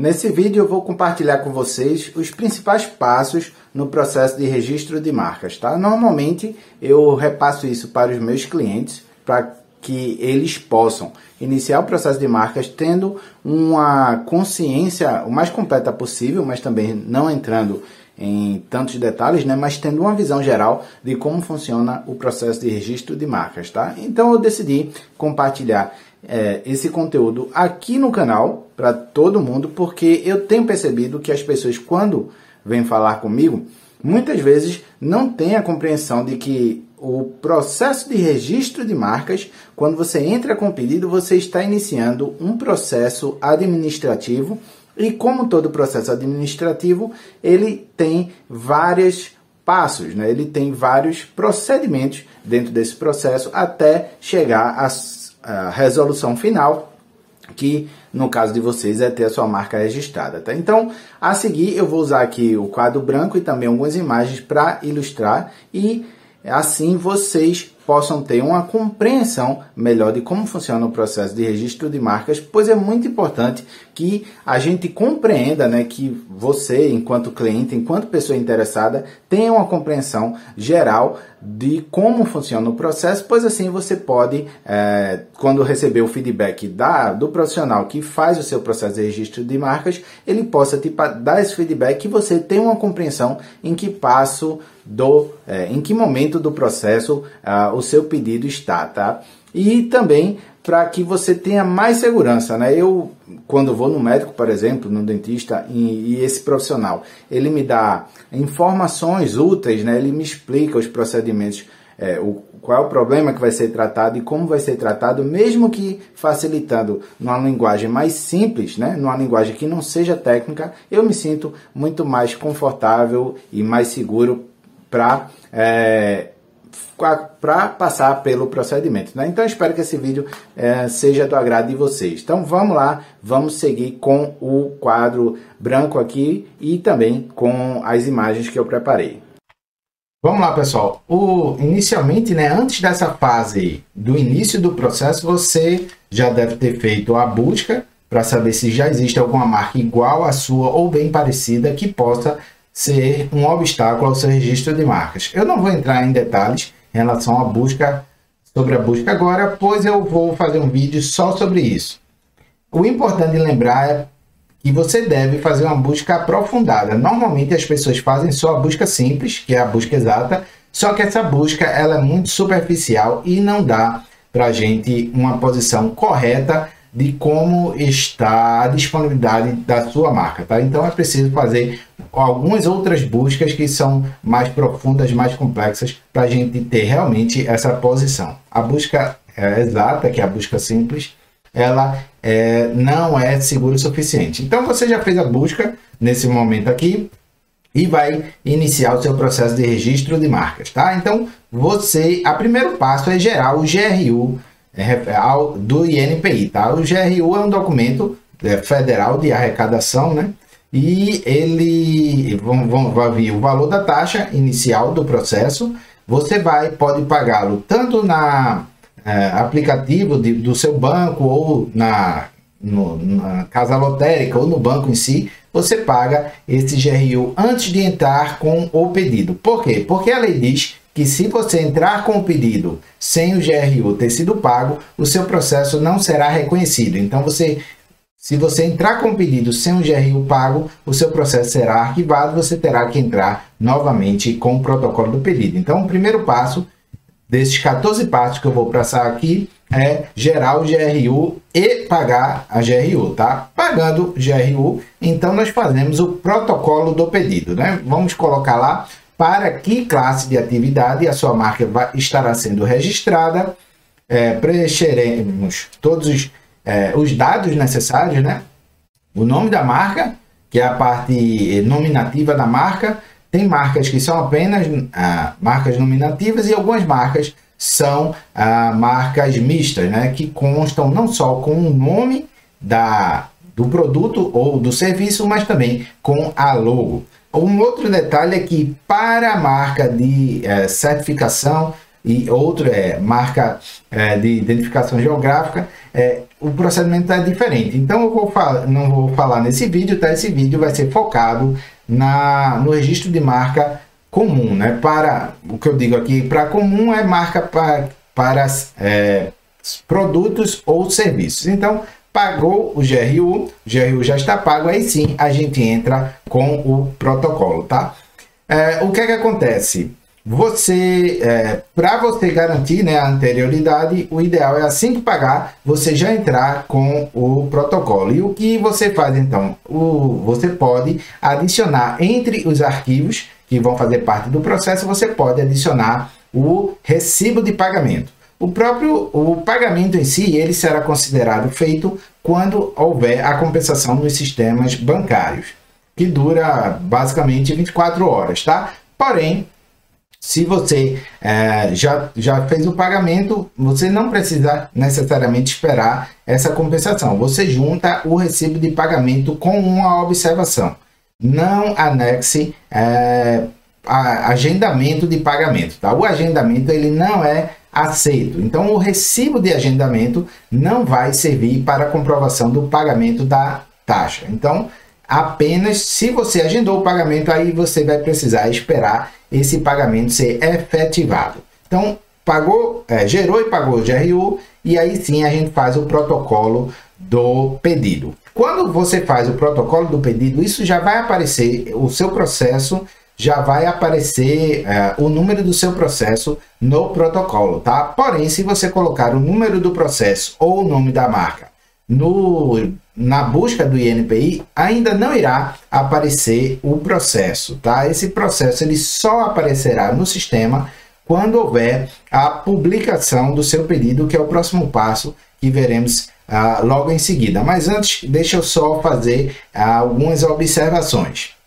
Nesse vídeo eu vou compartilhar com vocês os principais passos no processo de registro de marcas, tá? Normalmente eu repasso isso para os meus clientes para que eles possam iniciar o processo de marcas tendo uma consciência o mais completa possível, mas também não entrando em tantos detalhes, né, mas tendo uma visão geral de como funciona o processo de registro de marcas, tá? Então eu decidi compartilhar é, esse conteúdo aqui no canal para todo mundo, porque eu tenho percebido que as pessoas quando vêm falar comigo, muitas vezes não têm a compreensão de que o processo de registro de marcas, quando você entra com o pedido, você está iniciando um processo administrativo e como todo processo administrativo, ele tem vários passos, né? ele tem vários procedimentos dentro desse processo até chegar à resolução final, que no caso de vocês é ter a sua marca registrada. Tá? Então, a seguir eu vou usar aqui o quadro branco e também algumas imagens para ilustrar e assim vocês possam ter uma compreensão melhor de como funciona o processo de registro de marcas, pois é muito importante que a gente compreenda, né, que você, enquanto cliente, enquanto pessoa interessada, tenha uma compreensão geral de como funciona o processo, pois assim você pode, é, quando receber o feedback da, do profissional que faz o seu processo de registro de marcas, ele possa te dar esse feedback e você tenha uma compreensão em que passo do, é, em que momento do processo ah, o seu pedido está, tá? E também para que você tenha mais segurança, né? Eu, quando vou no médico, por exemplo, no dentista, e, e, esse profissional, ele me dá informações úteis, né? Ele me explica os procedimentos, é, o, qual é o problema que vai ser tratado e como vai ser tratado, mesmo que facilitando numa linguagem mais simples, né? Numa linguagem que não seja técnica, eu me sinto muito mais confortável e mais seguro para é, para passar pelo procedimento. Né? Então, espero que esse vídeo é, seja do agrado de vocês. Então, vamos lá, vamos seguir com o quadro branco aqui e também com as imagens que eu preparei. Vamos lá, pessoal. O, inicialmente, né, antes dessa fase do início do processo, você já deve ter feito a busca para saber se já existe alguma marca igual à sua ou bem parecida que possa ser um obstáculo ao seu registro de marcas. Eu não vou entrar em detalhes, em relação à busca, sobre a busca agora, pois eu vou fazer um vídeo só sobre isso. O importante lembrar é que você deve fazer uma busca aprofundada. Normalmente as pessoas fazem só a busca simples, que é a busca exata, só que essa busca ela é muito superficial e não dá para a gente uma posição correta de como está a disponibilidade da sua marca, tá? Então é preciso fazer algumas outras buscas que são mais profundas, mais complexas, para a gente ter realmente essa posição. A busca é, exata, que é a busca simples, ela é, não é segura o suficiente. Então você já fez a busca nesse momento aqui e vai iniciar o seu processo de registro de marcas, tá? Então você, a primeiro passo é gerar o GRU é, do INPI, tá? O GRU é um documento é, federal de arrecadação, né? E ele vão, vão, vai vir o valor da taxa inicial do processo. Você vai pode pagá-lo tanto na é, aplicativo de, do seu banco ou na, no, na casa lotérica ou no banco em si. Você paga esse GRU antes de entrar com o pedido. Por quê? Porque a lei diz que se você entrar com o pedido sem o GRU ter sido pago, o seu processo não será reconhecido. Então, você, se você entrar com o pedido sem o GRU pago, o seu processo será arquivado, você terá que entrar novamente com o protocolo do pedido. Então, o primeiro passo desses 14 passos que eu vou passar aqui é gerar o GRU e pagar a GRU, tá? Pagando GRU, então nós fazemos o protocolo do pedido, né? Vamos colocar lá para que classe de atividade a sua marca vai, estará sendo registrada. É, preencheremos todos os, é, os dados necessários, né? O nome da marca, que é a parte nominativa da marca. Tem marcas que são apenas ah, marcas nominativas e algumas marcas são ah, marcas mistas, né? Que constam não só com o nome da, do produto ou do serviço, mas também com a logo. Um outro detalhe é que para a marca de é, certificação, e outro é marca é, de identificação geográfica, é, o procedimento é diferente. Então eu vou não vou falar nesse vídeo, tá? Esse vídeo vai ser focado na, no registro de marca comum, né? Para o que eu digo aqui, para comum é marca para, para é, produtos ou serviços. Então, pagou o GRU, o GRU já está pago, aí sim a gente entra com o protocolo, tá? É, o que é que acontece? Você, é, para você garantir né, a anterioridade, o ideal é assim que pagar, você já entrar com o protocolo. E o que você faz então? O, você pode adicionar entre os arquivos que vão fazer parte do processo, você pode adicionar o recibo de pagamento. O próprio o pagamento em si, ele será considerado feito quando houver a compensação nos sistemas bancários, que dura basicamente 24 horas, tá? Porém, se você é, já, já fez o pagamento, você não precisa necessariamente esperar essa compensação. Você junta o recibo de pagamento com uma observação. Não anexe é, a, agendamento de pagamento. Tá? O agendamento ele não é aceito. Então, o recibo de agendamento não vai servir para comprovação do pagamento da taxa. Então, apenas se você agendou o pagamento, aí você vai precisar esperar esse pagamento ser efetivado. Então, pagou, é, gerou e pagou o GRU, e aí sim a gente faz o protocolo do pedido. Quando você faz o protocolo do pedido, isso já vai aparecer o seu processo já vai aparecer uh, o número do seu processo no protocolo, tá? Porém, se você colocar o número do processo ou o nome da marca no, na busca do INPI, ainda não irá aparecer o processo, tá? Esse processo ele só aparecerá no sistema quando houver a publicação do seu pedido, que é o próximo passo que veremos uh, logo em seguida. Mas antes, deixa eu só fazer uh, algumas observações.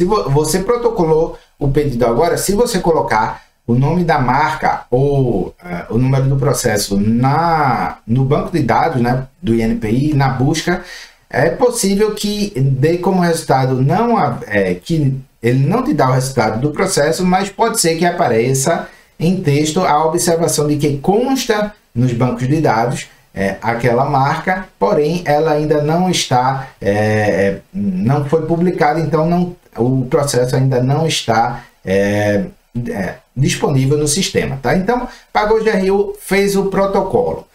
Se você protocolou o pedido agora, se você colocar o nome da marca ou uh, o número do processo na, no banco de dados né, do INPI, na busca, é possível que dê como resultado não é, que ele não te dá o resultado do processo, mas pode ser que apareça em texto a observação de que consta nos bancos de dados é, aquela marca, porém ela ainda não está, é, não foi publicada, então não, o processo ainda não está é, é, disponível no sistema. Tá? Então, pagou GRU, fez o protocolo.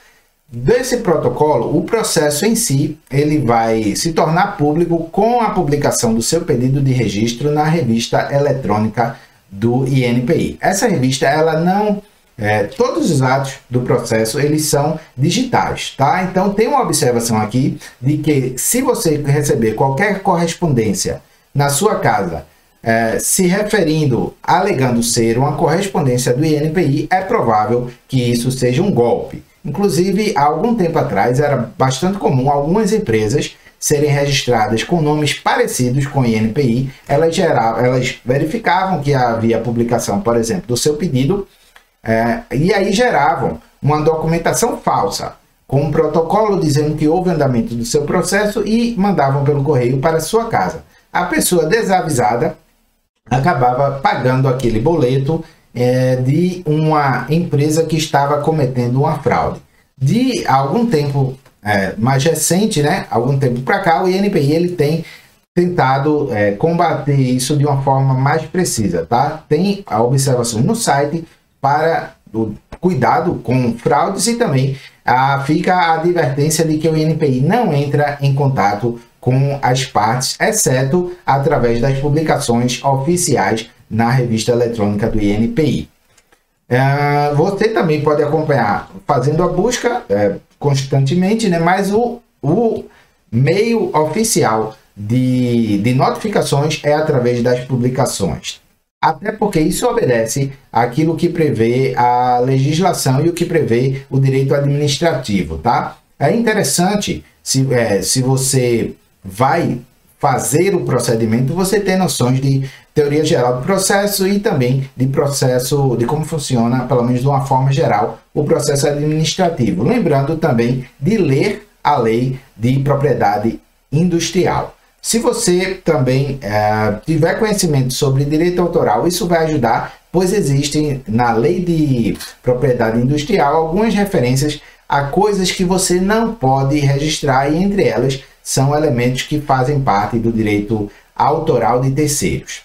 Desse protocolo, o processo em si ele vai se tornar público com a publicação do seu pedido de registro na revista eletrônica do INPI. Essa revista ela não é, todos os atos do processo eles são digitais, tá? Então tem uma observação aqui de que se você receber qualquer correspondência na sua casa, é, se referindo, alegando ser uma correspondência do INPI, é provável que isso seja um golpe. Inclusive, há algum tempo atrás era bastante comum algumas empresas serem registradas com nomes parecidos com o INPI, elas, geravam, elas verificavam que havia publicação, por exemplo, do seu pedido, é, e aí geravam uma documentação falsa, com um protocolo dizendo que houve andamento do seu processo e mandavam pelo correio para sua casa a pessoa desavisada acabava pagando aquele boleto é, de uma empresa que estava cometendo uma fraude. De algum tempo é, mais recente, né, algum tempo para cá, o INPI ele tem tentado é, combater isso de uma forma mais precisa, tá? Tem a observação no site para o cuidado com fraudes e também ah, fica a advertência de que o INPI não entra em contato com as partes, exceto através das publicações oficiais na revista eletrônica do INPI. É, você também pode acompanhar fazendo a busca é, constantemente, né? mas o, o meio oficial de, de notificações é através das publicações. Até porque isso obedece àquilo que prevê a legislação e o que prevê o direito administrativo, tá? É interessante se, é, se você vai fazer o procedimento, você tem noções de teoria geral do processo e também de processo, de como funciona, pelo menos de uma forma geral, o processo administrativo. Lembrando também de ler a lei de propriedade industrial. Se você também é, tiver conhecimento sobre direito autoral, isso vai ajudar pois existem na lei de propriedade industrial algumas referências a coisas que você não pode registrar e entre elas são elementos que fazem parte do direito autoral de terceiros.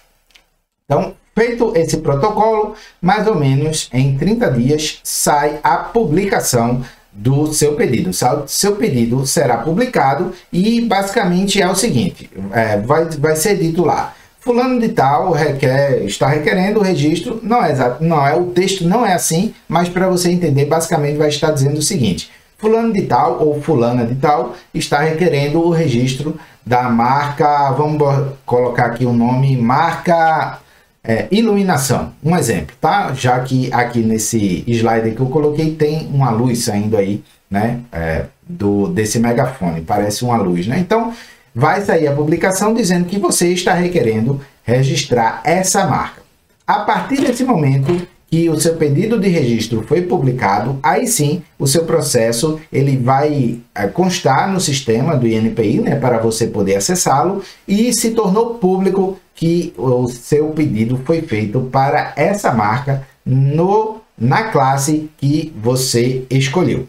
Então, feito esse protocolo, mais ou menos em 30 dias sai a publicação do seu pedido. Seu pedido será publicado e basicamente é o seguinte: é, vai, vai ser dito lá. Fulano de tal requer, está requerendo o registro, não é exato, não é o texto não é assim, mas para você entender, basicamente vai estar dizendo o seguinte: fulano de tal ou fulana de tal está requerendo o registro da marca, vamos colocar aqui o nome, marca é, iluminação, um exemplo, tá? Já que aqui nesse slide que eu coloquei tem uma luz saindo aí, né? É, do desse megafone, parece uma luz, né? Então vai sair a publicação dizendo que você está requerendo registrar essa marca. A partir desse momento que o seu pedido de registro foi publicado, aí sim o seu processo ele vai é, constar no sistema do INPI, né, para você poder acessá-lo e se tornou público que o seu pedido foi feito para essa marca no, na classe que você escolheu.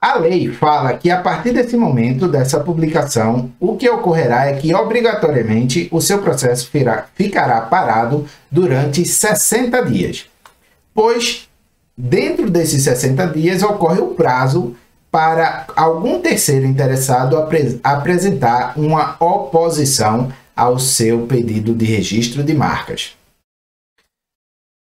A lei fala que a partir desse momento dessa publicação, o que ocorrerá é que obrigatoriamente o seu processo ficará parado durante 60 dias, pois dentro desses 60 dias ocorre o prazo para algum terceiro interessado apre apresentar uma oposição ao seu pedido de registro de marcas.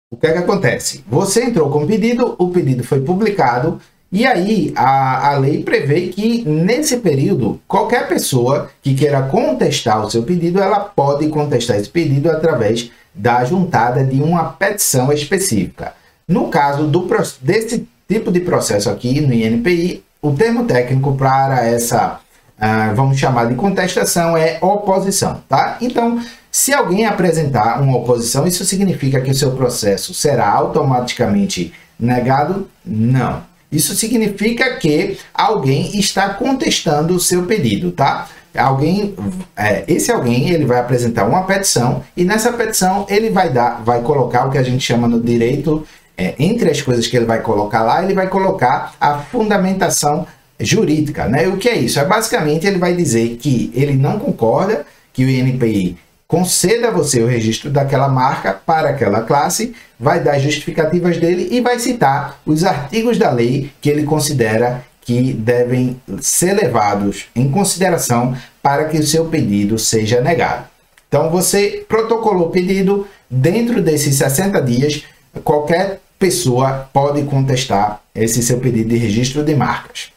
O que é que acontece? Você entrou com o pedido, o pedido foi publicado e aí a, a lei prevê que nesse período qualquer pessoa que queira contestar o seu pedido, ela pode contestar esse pedido através da juntada de uma petição específica. No caso do, desse tipo de processo aqui no INPI, o termo técnico para essa ah, vamos chamar de contestação, é oposição, tá? Então, se alguém apresentar uma oposição, isso significa que o seu processo será automaticamente negado? Não. Isso significa que alguém está contestando o seu pedido, tá? Alguém, é, esse alguém, ele vai apresentar uma petição e nessa petição ele vai dar, vai colocar o que a gente chama no direito, é, entre as coisas que ele vai colocar lá, ele vai colocar a fundamentação jurídica, né? O que é isso? É basicamente ele vai dizer que ele não concorda que o INPI conceda a você o registro daquela marca para aquela classe, vai dar justificativas dele e vai citar os artigos da lei que ele considera que devem ser levados em consideração para que o seu pedido seja negado. Então você protocolou o pedido, dentro desses 60 dias, qualquer pessoa pode contestar esse seu pedido de registro de marcas.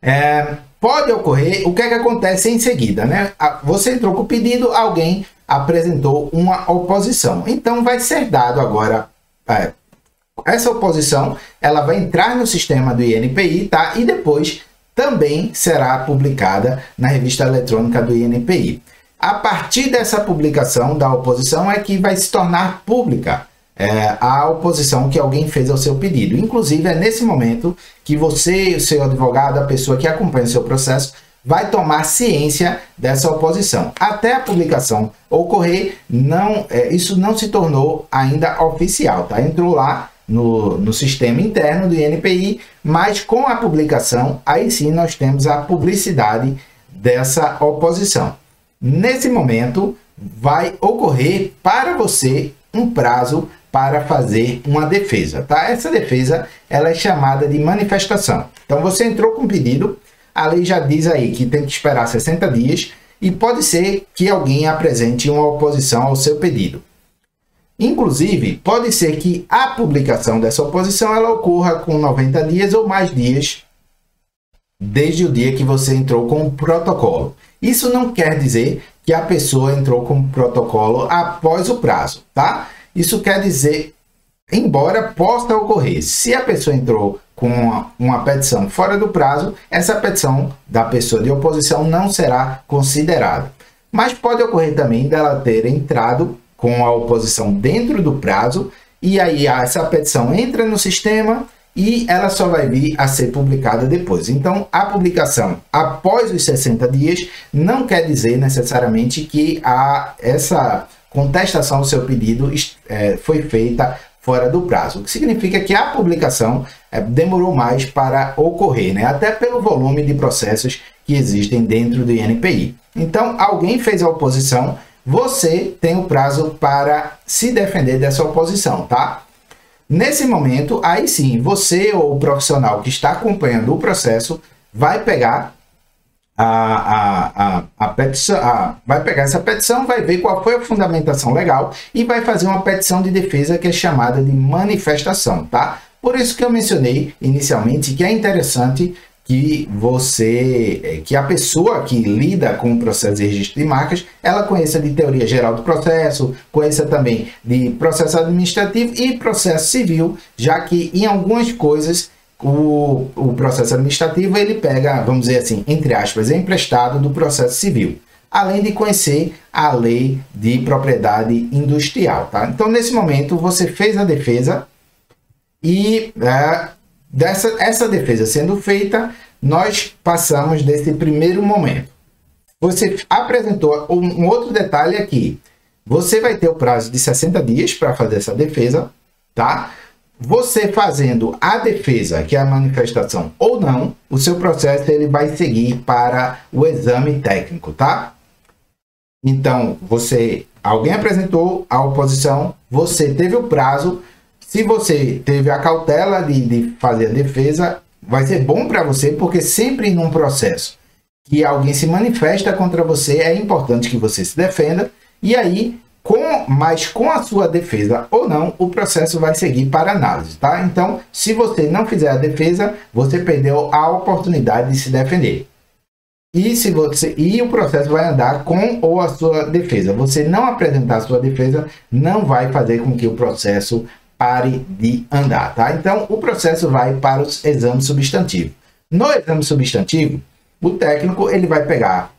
É, pode ocorrer, o que é que acontece em seguida, né? Você entrou com o pedido, alguém apresentou uma oposição. Então vai ser dado agora é, essa oposição, ela vai entrar no sistema do INPI, tá? E depois também será publicada na revista eletrônica do INPI. A partir dessa publicação da oposição é que vai se tornar pública é, a oposição que alguém fez ao seu pedido. Inclusive, é nesse momento que você, o seu advogado, a pessoa que acompanha o seu processo, vai tomar ciência dessa oposição. Até a publicação ocorrer, não, é, isso não se tornou ainda oficial, tá? Entrou lá no, no sistema interno do INPI, mas com a publicação, aí sim nós temos a publicidade dessa oposição. Nesse momento, vai ocorrer para você um prazo para fazer uma defesa, tá? Essa defesa ela é chamada de manifestação. Então você entrou com um pedido, a lei já diz aí que tem que esperar 60 dias e pode ser que alguém apresente uma oposição ao seu pedido. Inclusive, pode ser que a publicação dessa oposição ela ocorra com 90 dias ou mais dias desde o dia que você entrou com o protocolo. Isso não quer dizer que a pessoa entrou com o protocolo após o prazo, tá? Isso quer dizer, embora possa ocorrer, se a pessoa entrou com uma, uma, petição fora do prazo, essa petição da pessoa de oposição não será considerada. Mas pode ocorrer também dela ter entrado com a oposição dentro do prazo e aí essa petição entra no sistema e ela só vai vir a ser publicada depois. Então, a publicação após os 60 dias não quer dizer necessariamente que a, essa contestação do seu pedido é, foi feita fora do prazo, o que significa que a publicação é, demorou mais para ocorrer, né? até pelo volume de processos que existem dentro do INPI. Então, alguém fez a oposição, você tem o prazo para se defender dessa oposição, tá? Nesse momento, aí sim, você ou o profissional que está acompanhando o processo vai pegar a, a, a, a petição, a, vai pegar essa petição, vai ver qual foi a fundamentação legal e vai fazer uma petição de defesa que é chamada de manifestação, tá? Por isso que eu mencionei inicialmente que é interessante que você, eh, que a pessoa que lida com o processo de registro de marcas, ela conheça de teoria geral do processo, conheça também de processo administrativo e processo civil, já que em algumas coisas o, o processo administrativo ele pega, vamos dizer assim, entre aspas, é emprestado do processo civil, além de conhecer a lei de propriedade industrial. Tá? Então, nesse momento, você fez a defesa e é, dessa essa defesa sendo feita, nós passamos desse primeiro momento. Você apresentou um, um outro detalhe aqui. Você vai ter o prazo de 60 dias para fazer essa defesa, tá? Você fazendo a defesa, que é a manifestação ou não, o seu processo ele vai seguir para o exame técnico, tá? Então, você, alguém apresentou a oposição, você teve o prazo. Se você teve a cautela de, de fazer a defesa, vai ser bom para você, porque sempre num processo que alguém se manifesta contra você, é importante que você se defenda. E aí com, mas com a sua defesa ou não, o processo vai seguir para análise, tá? Então, se você não fizer a defesa, você perdeu a oportunidade de se defender. E, se você, e o processo vai andar com ou a sua defesa. Você não apresentar a sua defesa não vai fazer com que o processo pare de andar, tá? Então, o processo vai para os exames substantivos. No exame substantivo, o técnico ele vai pegar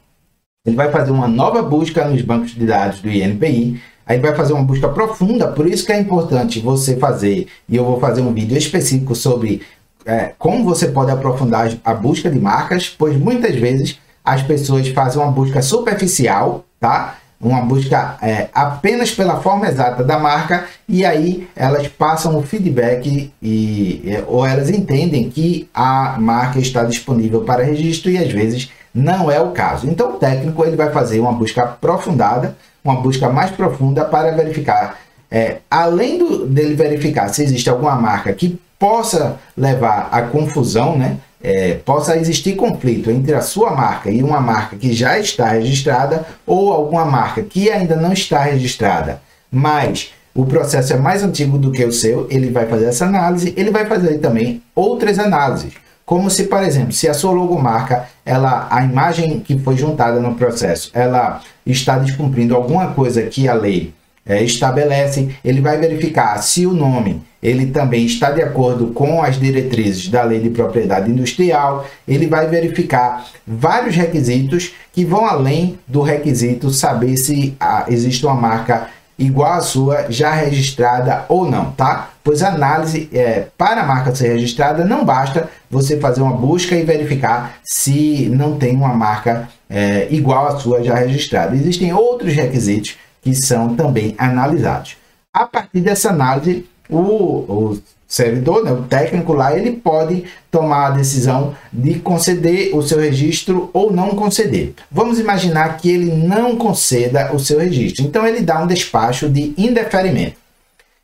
ele vai fazer uma nova busca nos bancos de dados do INPI, aí vai fazer uma busca profunda, por isso que é importante você fazer, e eu vou fazer um vídeo específico sobre é, como você pode aprofundar a busca de marcas, pois muitas vezes as pessoas fazem uma busca superficial, tá? Uma busca é, apenas pela forma exata da marca e aí elas passam o feedback e, é, ou elas entendem que a marca está disponível para registro e às vezes não é o caso. Então o técnico ele vai fazer uma busca aprofundada, uma busca mais profunda para verificar, é, além do, dele verificar se existe alguma marca que possa levar à confusão, né? É, possa existir conflito entre a sua marca e uma marca que já está registrada ou alguma marca que ainda não está registrada, mas o processo é mais antigo do que o seu, ele vai fazer essa análise, ele vai fazer também outras análises. Como se, por exemplo, se a sua logomarca, ela, a imagem que foi juntada no processo, ela está descumprindo alguma coisa que a lei é, estabelece, ele vai verificar se o nome ele também está de acordo com as diretrizes da lei de propriedade industrial, ele vai verificar vários requisitos que vão além do requisito saber se ah, existe uma marca igual à sua já registrada ou não, tá? Pois a análise é, para a marca ser registrada não basta você fazer uma busca e verificar se não tem uma marca é, igual à sua já registrada. Existem outros requisitos que são também analisados. A partir dessa análise, o, o servidor, né, o técnico lá, ele pode tomar a decisão de conceder o seu registro ou não conceder. Vamos imaginar que ele não conceda o seu registro. Então ele dá um despacho de indeferimento.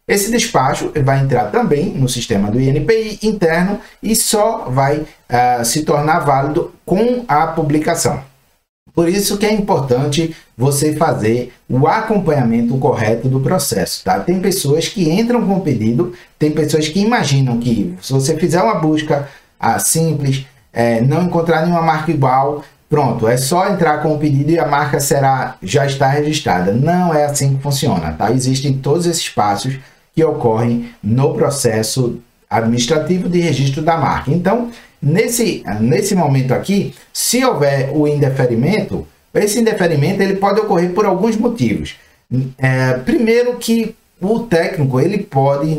Esse despacho vai entrar também no sistema do INPI interno e só vai uh, se tornar válido com a publicação. Por isso que é importante você fazer o acompanhamento correto do processo, tá? Tem pessoas que entram com o pedido, tem pessoas que imaginam que se você fizer uma busca ah, simples, é, não encontrar nenhuma marca igual, pronto, é só entrar com o pedido e a marca será já está registrada. Não é assim que funciona, tá? Existem todos esses passos que ocorrem no processo administrativo de registro da marca. Então, Nesse, nesse momento aqui, se houver o indeferimento, esse indeferimento ele pode ocorrer por alguns motivos. É, primeiro que o técnico ele pode,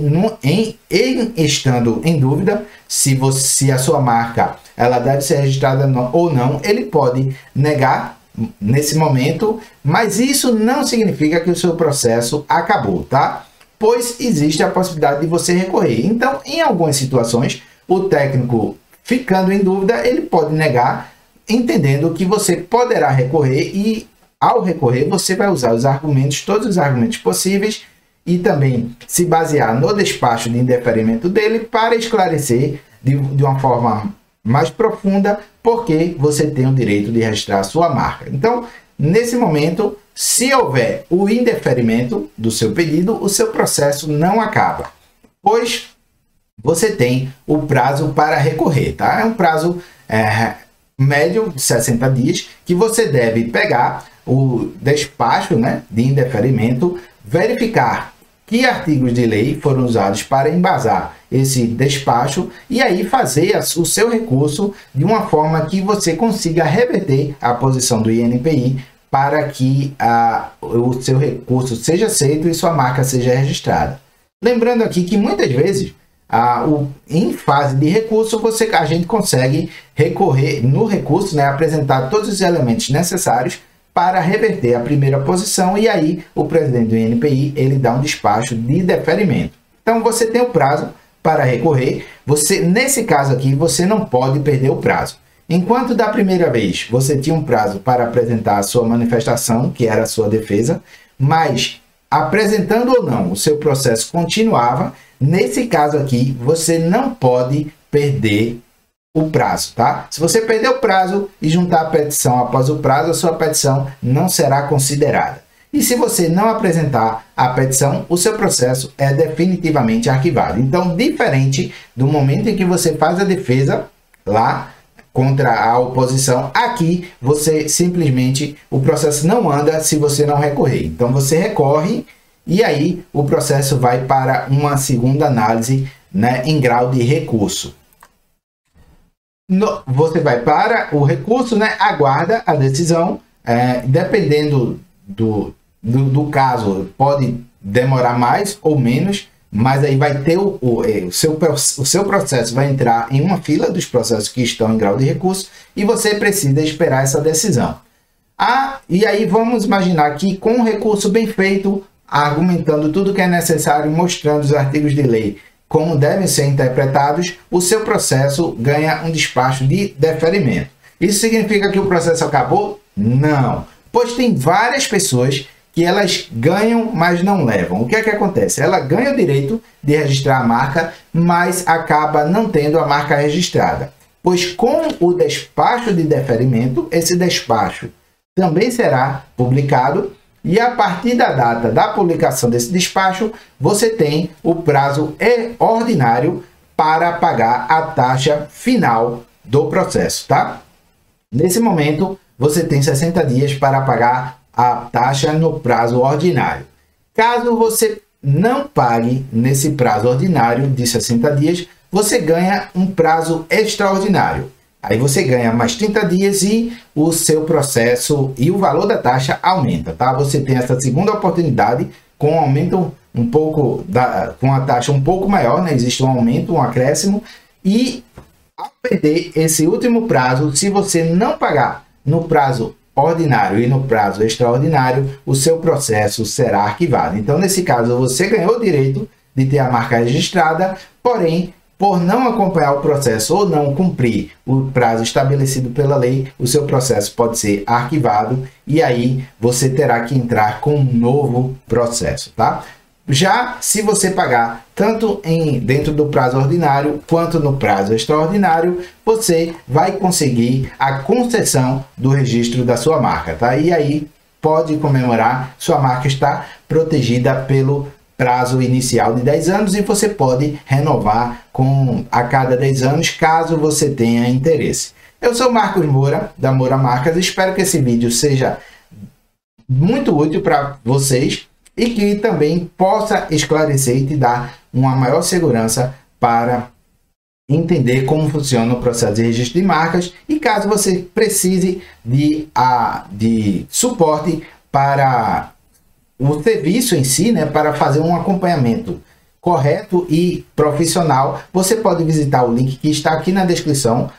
em, em, estando em dúvida se, você, se a sua marca ela deve ser registrada ou não, ele pode negar nesse momento, mas isso não significa que o seu processo acabou, tá? Pois existe a possibilidade de você recorrer. Então, em algumas situações, o técnico ficando em dúvida, ele pode negar, entendendo que você poderá recorrer e ao recorrer você vai usar os argumentos, todos os argumentos possíveis e também se basear no despacho de indeferimento dele para esclarecer de, de uma forma mais profunda porque você tem o direito de registrar sua marca. Então, nesse momento, se houver o indeferimento do seu pedido, o seu processo não acaba, pois você tem o prazo para recorrer, tá? É um prazo é, médio de 60 dias que você deve pegar o despacho né, de indeferimento, verificar que artigos de lei foram usados para embasar esse despacho e aí fazer o seu recurso de uma forma que você consiga reverter a posição do INPI para que a, o seu recurso seja aceito e sua marca seja registrada. Lembrando aqui que muitas vezes a, o, em fase de recurso você, a gente consegue recorrer no recurso, né, apresentar todos os elementos necessários para reverter a primeira posição e aí o presidente do INPI ele dá um despacho de deferimento. Então você tem o prazo para recorrer. Você nesse caso aqui você não pode perder o prazo. Enquanto da primeira vez você tinha um prazo para apresentar a sua manifestação, que era a sua defesa, mas apresentando ou não, o seu processo continuava. Nesse caso aqui, você não pode perder o prazo, tá? Se você perder o prazo e juntar a petição após o prazo, a sua petição não será considerada. E se você não apresentar a petição, o seu processo é definitivamente arquivado. Então, diferente do momento em que você faz a defesa lá contra a oposição, aqui você simplesmente o processo não anda se você não recorrer. Então, você recorre e aí o processo vai para uma segunda análise né, em grau de recurso. No, você vai para o recurso, né, aguarda a decisão, é, dependendo do, do, do, caso, pode demorar mais ou menos, mas aí vai ter o, o, é, o, seu, o seu processo vai entrar em uma fila dos processos que estão em grau de recurso e você precisa esperar essa decisão. Ah, e aí vamos imaginar que com um recurso bem feito, argumentando tudo que é necessário, mostrando os artigos de lei como devem ser interpretados, o seu processo ganha um despacho de deferimento. Isso significa que o processo acabou? Não, pois tem várias pessoas que elas ganham, mas não levam. O que é que acontece? Ela ganha o direito de registrar a marca, mas acaba não tendo a marca registrada. Pois com o despacho de deferimento, esse despacho também será publicado e a partir da data da publicação desse despacho, você tem o prazo ordinário para pagar a taxa final do processo, tá? Nesse momento, você tem 60 dias para pagar a taxa no prazo ordinário. Caso você não pague nesse prazo ordinário de 60 dias, você ganha um prazo extraordinário. Aí você ganha mais 30 dias e o seu processo e o valor da taxa aumenta, tá? Você tem essa segunda oportunidade com um aumento um pouco da, com a taxa um pouco maior, né? Existe um aumento, um acréscimo e ao perder esse último prazo, se você não pagar no prazo ordinário e no prazo extraordinário, o seu processo será arquivado. Então, nesse caso, você ganhou o direito de ter a marca registrada, porém por não acompanhar o processo ou não cumprir o prazo estabelecido pela lei, o seu processo pode ser arquivado e aí você terá que entrar com um novo processo, tá? Já se você pagar tanto em dentro do prazo ordinário quanto no prazo extraordinário, você vai conseguir a concessão do registro da sua marca, tá? E aí pode comemorar, sua marca está protegida pelo prazo inicial de 10 anos e você pode renovar com a cada 10 anos caso você tenha interesse. Eu sou Marcos Moura, da Moura Marcas, espero que esse vídeo seja muito útil para vocês e que também possa esclarecer e te dar uma maior segurança para entender como funciona o processo de registro de marcas e caso você precise de, a, de suporte para o serviço em si, né, para fazer um acompanhamento correto e profissional, você pode visitar o link que está aqui na descrição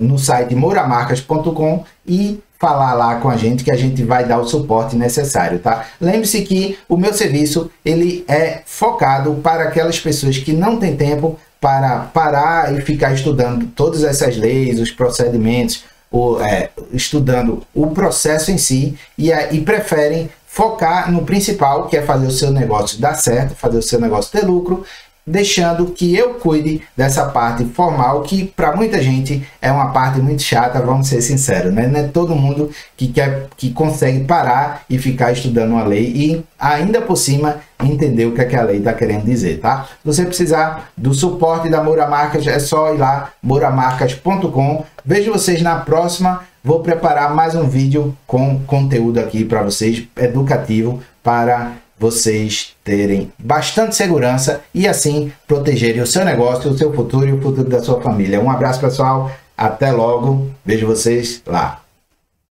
no site mouramarcas.com e falar lá com a gente que a gente vai dar o suporte necessário, tá? Lembre-se que o meu serviço ele é focado para aquelas pessoas que não têm tempo para parar e ficar estudando todas essas leis, os procedimentos, o, é, estudando o processo em si e, e preferem focar no principal, que é fazer o seu negócio dar certo, fazer o seu negócio ter lucro deixando que eu cuide dessa parte formal, que para muita gente é uma parte muito chata, vamos ser sinceros, né? Não é todo mundo que quer que consegue parar e ficar estudando uma lei e ainda por cima entender o que, é que a lei está querendo dizer, tá? Se você precisar do suporte da Moura Marcas, é só ir lá, mouramarcas.com. Vejo vocês na próxima. Vou preparar mais um vídeo com conteúdo aqui para vocês, educativo, para vocês terem bastante segurança e assim protegerem o seu negócio, o seu futuro e o futuro da sua família. Um abraço, pessoal. Até logo. Vejo vocês lá.